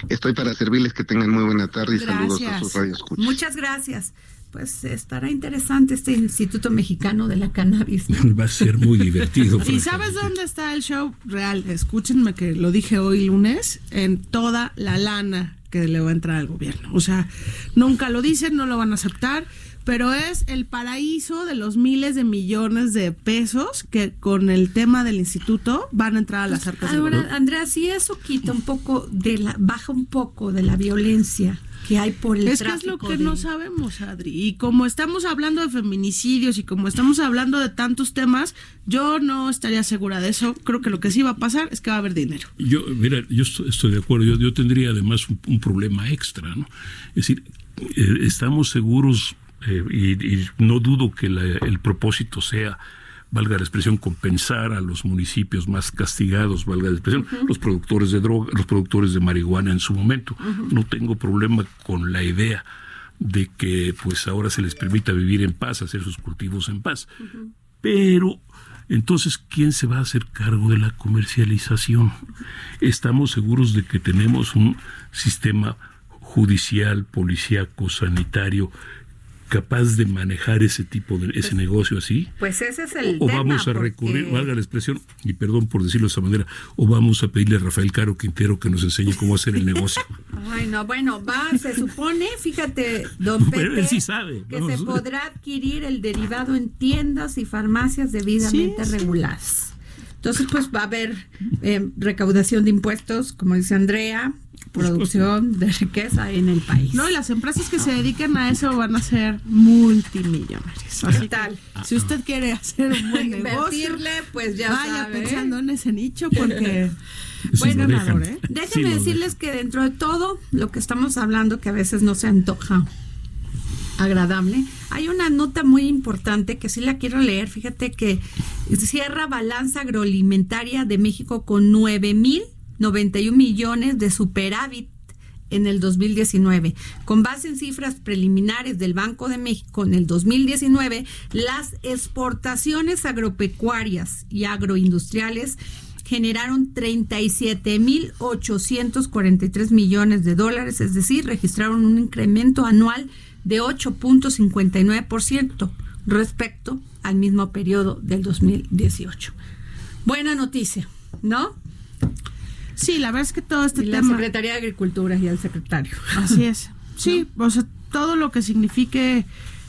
Estoy para servirles, que tengan muy buena tarde y saludos a sus radioescuchas. Muchas gracias. Pues estará interesante este Instituto Mexicano de la Cannabis. (laughs) Va a ser muy divertido. ¿Y sabes dónde está el show real? Escúchenme que lo dije hoy lunes, en toda la lana que le va a entrar al gobierno. O sea, nunca lo dicen, no lo van a aceptar pero es el paraíso de los miles de millones de pesos que con el tema del instituto van a entrar a las arcas Ahora, Andrea, si eso quita un poco de la, baja un poco de la violencia que hay por el es que es lo que no sabemos, Adri. Y como estamos hablando de feminicidios y como estamos hablando de tantos temas, yo no estaría segura de eso. Creo que lo que sí va a pasar es que va a haber dinero. Yo, mira, yo estoy, de acuerdo. Yo, yo tendría además un, problema extra, ¿no? Es decir, eh, estamos seguros eh, y, no dudo que el propósito sea valga la expresión, compensar a los municipios más castigados, valga la expresión, los productores de droga, los productores de marihuana en su momento. No tengo problema con la idea de que pues ahora se les permita vivir en paz, hacer sus cultivos en paz. Pero entonces, ¿quién se va a hacer cargo de la comercialización? Estamos seguros de que tenemos un sistema judicial, policíaco, sanitario capaz de manejar ese tipo de ese pues, negocio así? Pues ese es el o, vamos a recurrir, valga la expresión, y perdón por decirlo de esa manera, o vamos a pedirle a Rafael Caro Quintero que nos enseñe cómo hacer el negocio. (laughs) bueno, bueno, va, se supone, fíjate, don Pepe, sí sabe, que se podrá adquirir el derivado en tiendas y farmacias debidamente reguladas. Entonces, pues va a haber eh, recaudación de impuestos, como dice Andrea, producción de riqueza en el país. No, y las empresas que se dediquen a eso van a ser multimillonarias. Así tal. Si usted quiere hacer un buen (laughs) negocio, pues ya vaya pensando en ese nicho porque (laughs) bueno, ¿eh? déjenme decirles que dentro de todo lo que estamos hablando que a veces no se antoja agradable. Hay una nota muy importante que sí la quiero leer. Fíjate que cierra balanza agroalimentaria de México con 9 mil 91 millones de superávit en el 2019. Con base en cifras preliminares del Banco de México en el 2019, las exportaciones agropecuarias y agroindustriales generaron 37.843 millones de dólares, es decir, registraron un incremento anual de 8.59% respecto al mismo periodo del 2018. Buena noticia, ¿no? Sí, la verdad es que todo este y tema... La Secretaría de Agricultura y el secretario. Así es. (laughs) Sí, o sea, todo lo que signifique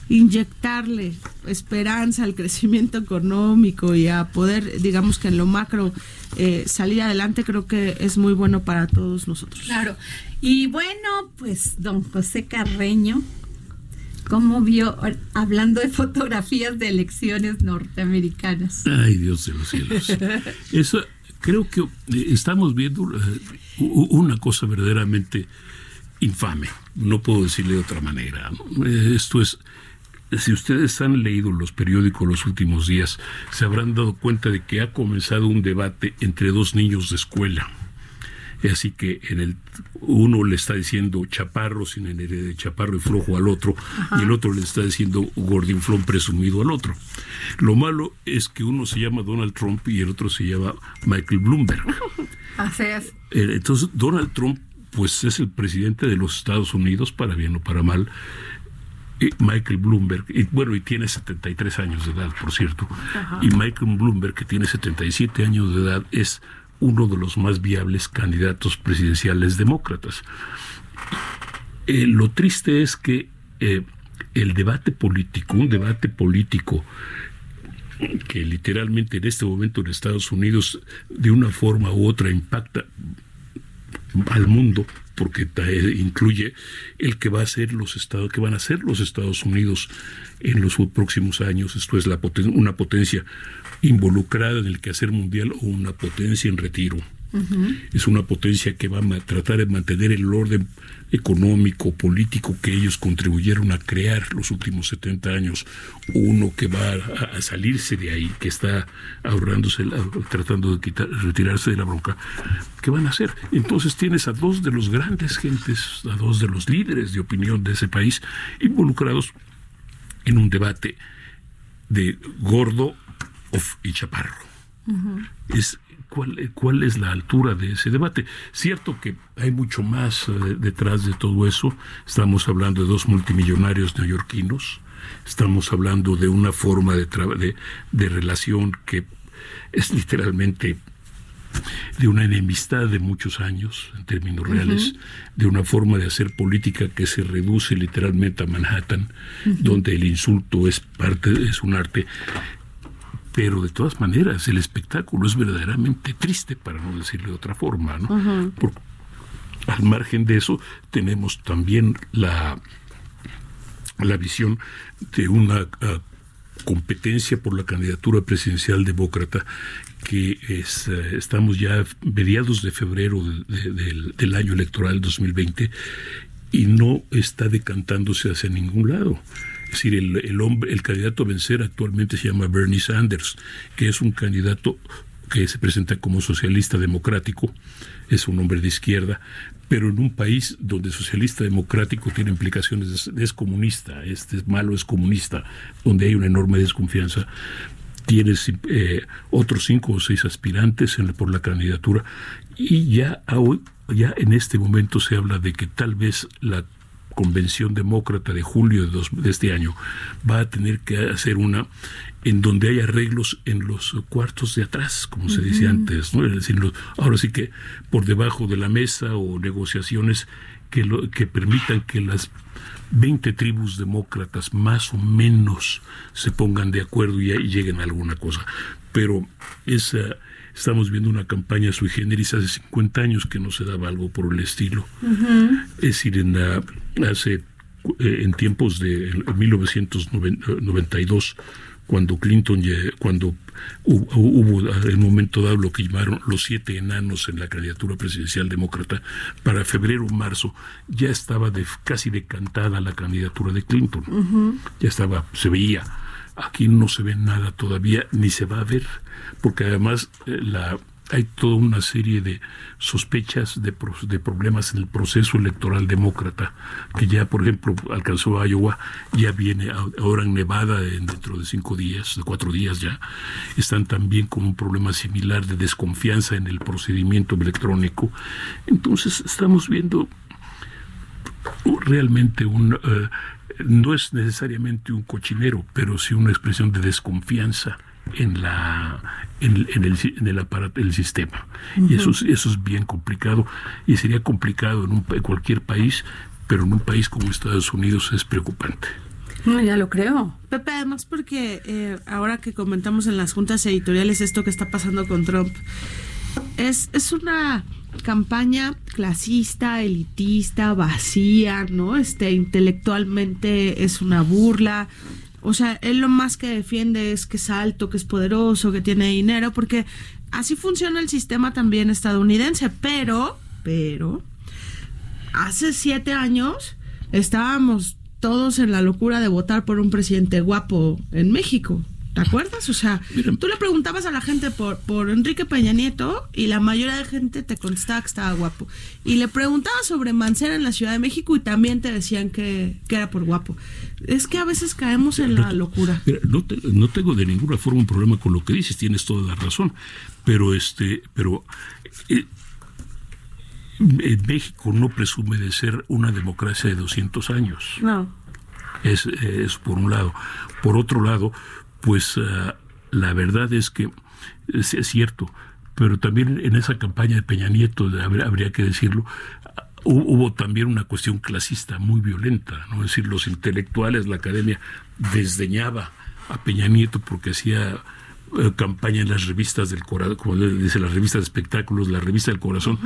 inyectarle esperanza al crecimiento económico y a poder, digamos que en lo macro, eh, salir adelante, creo que es muy bueno para todos nosotros. Claro. Y bueno, pues don José Carreño, ¿cómo vio, hablando de fotografías de elecciones norteamericanas? Ay, Dios de los cielos. Eso creo que eh, estamos viendo eh, una cosa verdaderamente infame. No puedo decirle de otra manera. Eh, esto es, si ustedes han leído los periódicos los últimos días, se habrán dado cuenta de que ha comenzado un debate entre dos niños de escuela Así que en el uno le está diciendo chaparro sin el de chaparro y flojo al otro, y el otro le está diciendo gordinflón presumido al otro. Lo malo es que uno se llama Donald Trump y el otro se llama Michael Bloomberg. (laughs) Así es. Eh, entonces, Donald Trump, pues es el presidente de los Estados Unidos, para bien o para mal. Michael Bloomberg, y bueno, y tiene 73 años de edad, por cierto. Y Michael Bloomberg, que tiene 77 años de edad, es uno de los más viables candidatos presidenciales demócratas. Eh, lo triste es que eh, el debate político, un debate político que literalmente en este momento en Estados Unidos de una forma u otra impacta al mundo porque incluye el que va a ser los estados que van a ser los Estados Unidos en los próximos años esto es la una potencia involucrada en el quehacer mundial o una potencia en retiro. Es una potencia que va a tratar de mantener el orden económico, político que ellos contribuyeron a crear los últimos 70 años. Uno que va a, salirse de ahí, que está ahorrándose, tratando de retirarse de la bronca. ¿Qué van a hacer? Entonces tienes a dos de los grandes gentes, a dos de los líderes de opinión de ese país involucrados en un debate de gordo y Chaparro. es, ¿cuál, ¿Cuál es la altura de ese debate? Cierto que hay mucho más eh, detrás de todo eso. Estamos hablando de dos multimillonarios neoyorquinos. Estamos hablando de una forma de, de, de relación que es literalmente de una enemistad de muchos años, en términos reales, de una forma de hacer política que se reduce literalmente a Manhattan, donde el insulto es parte, es un arte. Pero de todas maneras, el espectáculo es verdaderamente triste, para no decirlo de otra forma, ¿no? al margen de eso, tenemos también la, la visión de una ah, competencia por la candidatura presidencial demócrata que es, eh, estamos ya mediados de febrero del, año electoral 2020 y no está decantándose hacia ningún lado. Es decir, el, hombre, el candidato a vencer actualmente se llama Bernie Sanders, que es un candidato que se presenta como socialista democrático, es un hombre de izquierda, pero en un país donde socialista democrático tiene implicaciones, es, comunista, este es malo, es comunista, donde hay una enorme desconfianza, tienes eh, otros cinco o seis aspirantes por la candidatura y ya hoy, ya en este momento se habla de que tal vez la convención demócrata de julio de, de, este año va a tener que hacer una en donde hay arreglos en los cuartos de atrás, como se decía antes, ¿no? Es decir, ahora sí que por debajo de la mesa o negociaciones que, lo, que permitan que las 20 tribus demócratas más o menos se pongan de acuerdo y, lleguen a alguna cosa. Pero esa, estamos viendo una campaña sui generis hace 50 años que no se daba algo por el estilo. Es decir, en, hace, eh, en tiempos de 1992 cuando Clinton, cuando hubo, en el momento dado lo que llamaron los siete enanos en la candidatura presidencial demócrata, para febrero o marzo ya estaba de, casi decantada la candidatura de Clinton. Ya estaba, se veía. Aquí no se ve nada todavía, ni se va a ver, porque además eh, la hay toda una serie de sospechas de, de, problemas en el proceso electoral demócrata, que ya, por ejemplo, alcanzó a Iowa, ya viene ahora en Nevada dentro de cinco días, de cuatro días ya, están también con un problema similar de desconfianza en el procedimiento electrónico. Entonces, estamos viendo realmente un... Eh, no es necesariamente un cochinero, pero sí una expresión de desconfianza en la en, el, en el aparato del sistema y eso es, eso es bien complicado y sería complicado en, un, cualquier país pero en un país como Estados Unidos es preocupante no, ya lo creo. Pepe, además porque eh, ahora que comentamos en las juntas editoriales esto que está pasando con Trump, es, es una campaña clasista, elitista, vacía, ¿no? Este, intelectualmente es una burla. O sea, él lo más que defiende es que es alto, que es poderoso, que tiene dinero, porque así funciona el sistema también estadounidense. Pero, pero, hace siete años estábamos todos en la locura de votar por un presidente guapo en México. ¿Te acuerdas? O sea, tú le preguntabas a la gente por, por Enrique Peña Nieto y la mayoría de gente te contestaba que estaba guapo. Y le preguntabas sobre Mancera en la Ciudad de México y también te decían que, era por guapo. Es que a veces caemos en la locura. no, no tengo de ninguna forma un problema con lo que dices, tienes toda la razón. Pero este, pero eh, México no presume de ser una democracia de 200 años. No. Es, es por un lado. Por otro lado, pues ah, la verdad es que es, cierto, pero también en esa campaña de Peña Nieto, habría, que decirlo, hubo también una cuestión clasista muy violenta, ¿no? Es decir, los intelectuales, la academia desdeñaba a Peña Nieto porque hacía eh, campaña en las revistas del corazón, como dice las revistas de espectáculos, la revista del corazón,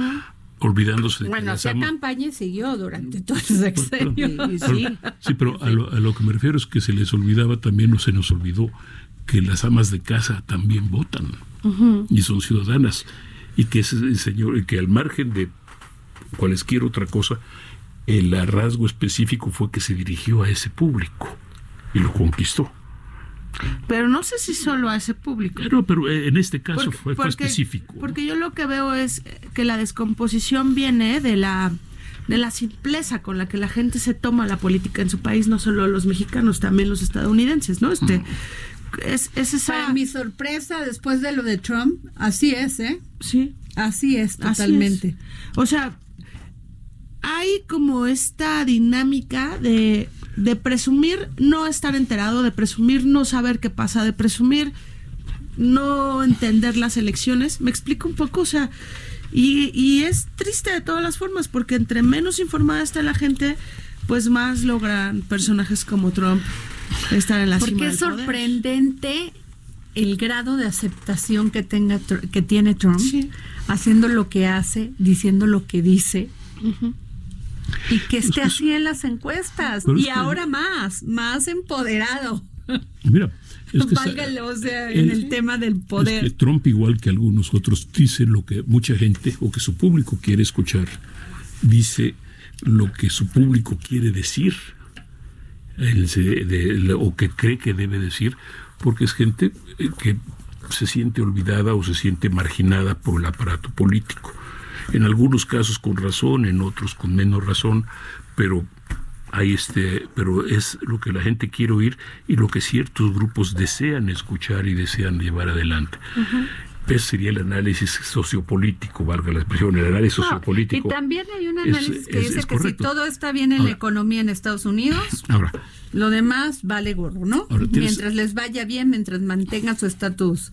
olvidándose de bueno, esa campaña y siguió durante todo el sexenio. Sí, sí pero a lo, que me refiero es que se les olvidaba también, o se nos olvidó, que las amas de casa también votan y son ciudadanas. Y que ese señor, que al margen de cualquier otra cosa, el rasgo específico fue que se dirigió a ese público y lo conquistó. Pero no sé si solo a ese público. Pero, pero eh, en este caso fue, específico. Porque yo lo que veo es que la descomposición viene de la de la simpleza con la que la gente se toma la política en su país, no solo los mexicanos, también los estadounidenses, ¿no? Este, es, es esa... Para mi sorpresa, después de lo de Trump, así es, ¿eh? Sí. Así es, totalmente. O sea, hay como esta dinámica de de presumir no estar enterado, de presumir no saber qué pasa, de presumir no entender las elecciones. Me explico un poco, o sea, y, y es triste de todas las formas, porque entre menos informada está la gente, pues más logran personajes como Trump estar en la Porque cima es poder. sorprendente el grado de aceptación que tenga Tr- que tiene Trump, haciendo lo que hace, diciendo lo que dice. Y que esté así en las encuestas. Pero es Y que- ahora más, más empoderado. (laughs) Mira, es que Válgale, o sea, en el tema del Es que poder. Trump, igual que algunos otros, dice lo que mucha gente o que su público quiere escuchar. Dice lo que su público quiere decir de- o que cree que debe decir, porque es gente eh, que se siente olvidada o se siente marginada por el aparato político. En algunos casos con razón, en otros con menos razón, pero hay este, pero es lo que la gente quiere oír y lo que ciertos grupos desean escuchar y desean llevar adelante. Ese sería el análisis sociopolítico, valga la expresión, el análisis No, sociopolítico. y también hay un es- análisis que es- dice es que si todo está bien en la economía en Estados Unidos, Ahora, lo demás vale gorro, ¿no? Ahora, tienes- Mientras les vaya bien, mientras mantengan su estatus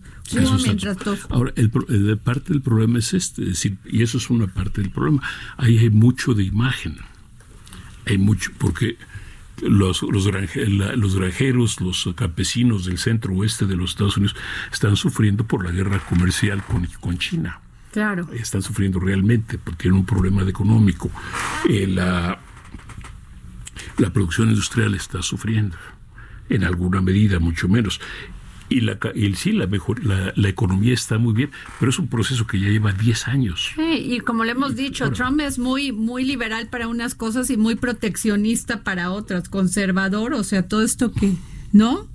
mientras todo... Ahora, el, el- parte del problema es este, es decir, y eso es una parte del problema. Ahí hay mucho de imagen. Hay mucho, porque los, los, los granjeros, los campesinos del centro oeste de los Estados Unidos están sufriendo por la guerra comercial con, con China. Claro. Están sufriendo realmente porque tienen un problema de económico. Eh, la, la producción industrial está sufriendo, en alguna medida, mucho menos. Y, la, y sí, la, mejor, la, la economía está muy bien, pero es un proceso que ya lleva 10 años. Sí, y como le hemos dicho, Trump es muy, muy liberal para unas cosas y muy proteccionista para otras, conservador, o sea, todo esto que, ¿no?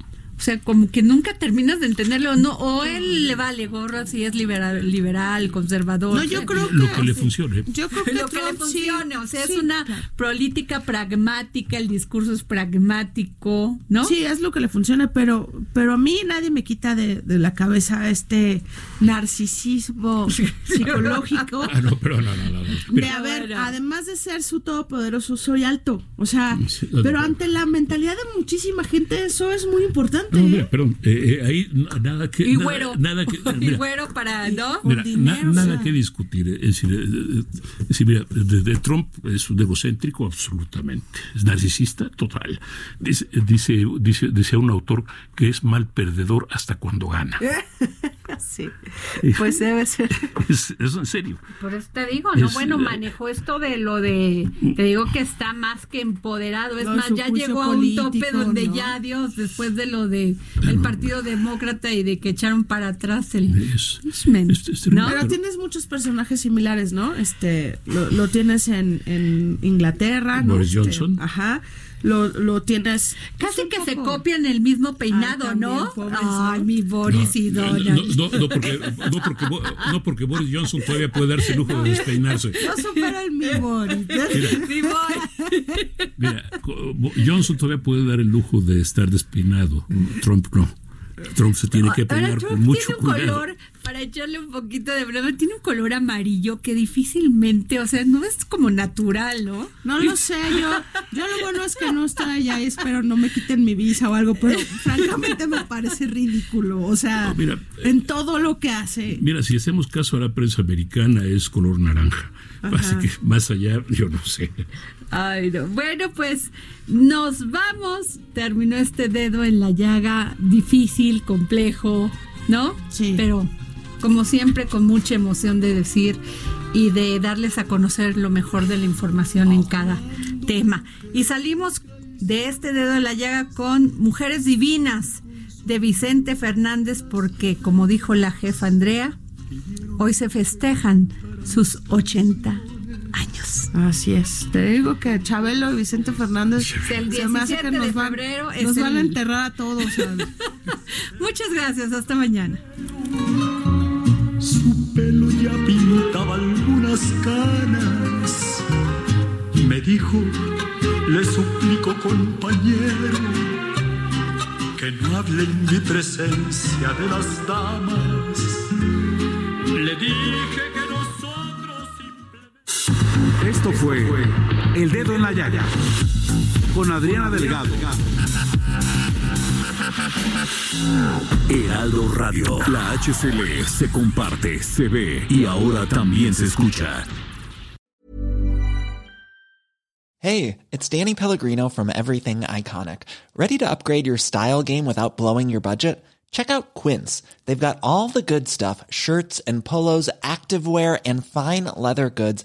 O sea, como que nunca terminas de entenderlo, no, o él le vale gorra si es liberal, liberal, conservador. No, yo ¿sí? creo Lo que le funcione. Yo creo (laughs) que lo que le funcione, o sea, sí, es una claro. política pragmática, el discurso es pragmático, ¿no? Sí, es lo que le funciona, pero, pero a mí nadie me quita de, de la cabeza este narcisismo (laughs) psicológico. Ah, no, pero no, no, no. no. De Mira, haber, además de ser su todopoderoso, soy alto. O sea, Sí, no, pero no. ante la mentalidad de muchísima gente, eso es muy importante. No, mira, perdón, eh, eh, ahí nada que... Y nada- güero. Nada, que... (laughs) y mira, güero para, ¿no? Mira, na- dinero, o nada sea. que discutir. Es decir, eh, es decir, mira, de, de Trump es un egocéntrico absolutamente. Es narcisista total. Dice, dice, dice, un autor que es mal perdedor hasta cuando gana. (laughs) Sí. Pues debe ser. (laughs) Es, es en serio. Por eso te digo, ¿no? Es, bueno, manejó esto de lo de, te digo que está más que empoderado, es No, más, ya llegó a un tope donde ¿no? ya, Dios, después de lo de el Partido Demócrata y de que echaron para atrás el Es, impeachment, es- es ¿no? Pero tienes muchos personajes similares, ¿no? Este, lo, lo tienes en, en Inglaterra, ¿no? Boris Este, Johnson. Ajá. Lo, lo tienes. Casi un que se poco- copian el mismo peinado, Ay, también, ¿no? Ay, ¿no? mi Boris y Donald. no, no, no porque, no, porque, Bo- no porque Boris Johnson todavía puede darse el lujo de despeinarse. (laughs) No supera el mi Boris. (laughs) Mi Boris. Mira, Johnson todavía puede dar el lujo de estar despeinado. Trump no. Trump se tiene que Ahora peinar Trump con mucho tiene un cuidado. color, para echarle un poquito de broma, tiene un color amarillo que difícilmente, o sea, no es como natural, ¿no? No lo sé, yo, yo lo bueno es que no estoy allá y espero no me quiten mi visa o algo, pero francamente me parece ridículo. O sea, No, mira, en todo lo que hace. Mira, si hacemos caso a la prensa americana, es color naranja. Así que más allá, yo no sé. Ay, no. Bueno, pues nos vamos. Terminó este dedo en la llaga, difícil, complejo, ¿no? Sí. Pero como siempre, con mucha emoción de decir y de darles a conocer lo mejor de la información en cada tema. Y salimos de este dedo en la llaga con Mujeres Divinas de Vicente Fernández, porque como dijo la jefa Andrea, hoy se festejan sus 80 años. Así es. Te digo que Chabelo y Vicente Fernández El se me hace que 17 de nos van, febrero es nos van a el- enterrar a todos. (laughs) Muchas gracias, hasta mañana. Su pelo ya pintaba algunas canas. Me dijo, le suplico compañero, que no hable en mi presencia de las damas. Le dije. Esto fue El Dedo en la Llaga con Adriana Delgado. Heraldo Radio. La HCL se comparte, se ve y ahora también se escucha. Hey, it's Danny Pellegrino from Everything Iconic. ¿Ready to upgrade your style game without blowing your budget? Check out Quince. They've got all the good stuff shirts and polos, activewear, and fine leather goods,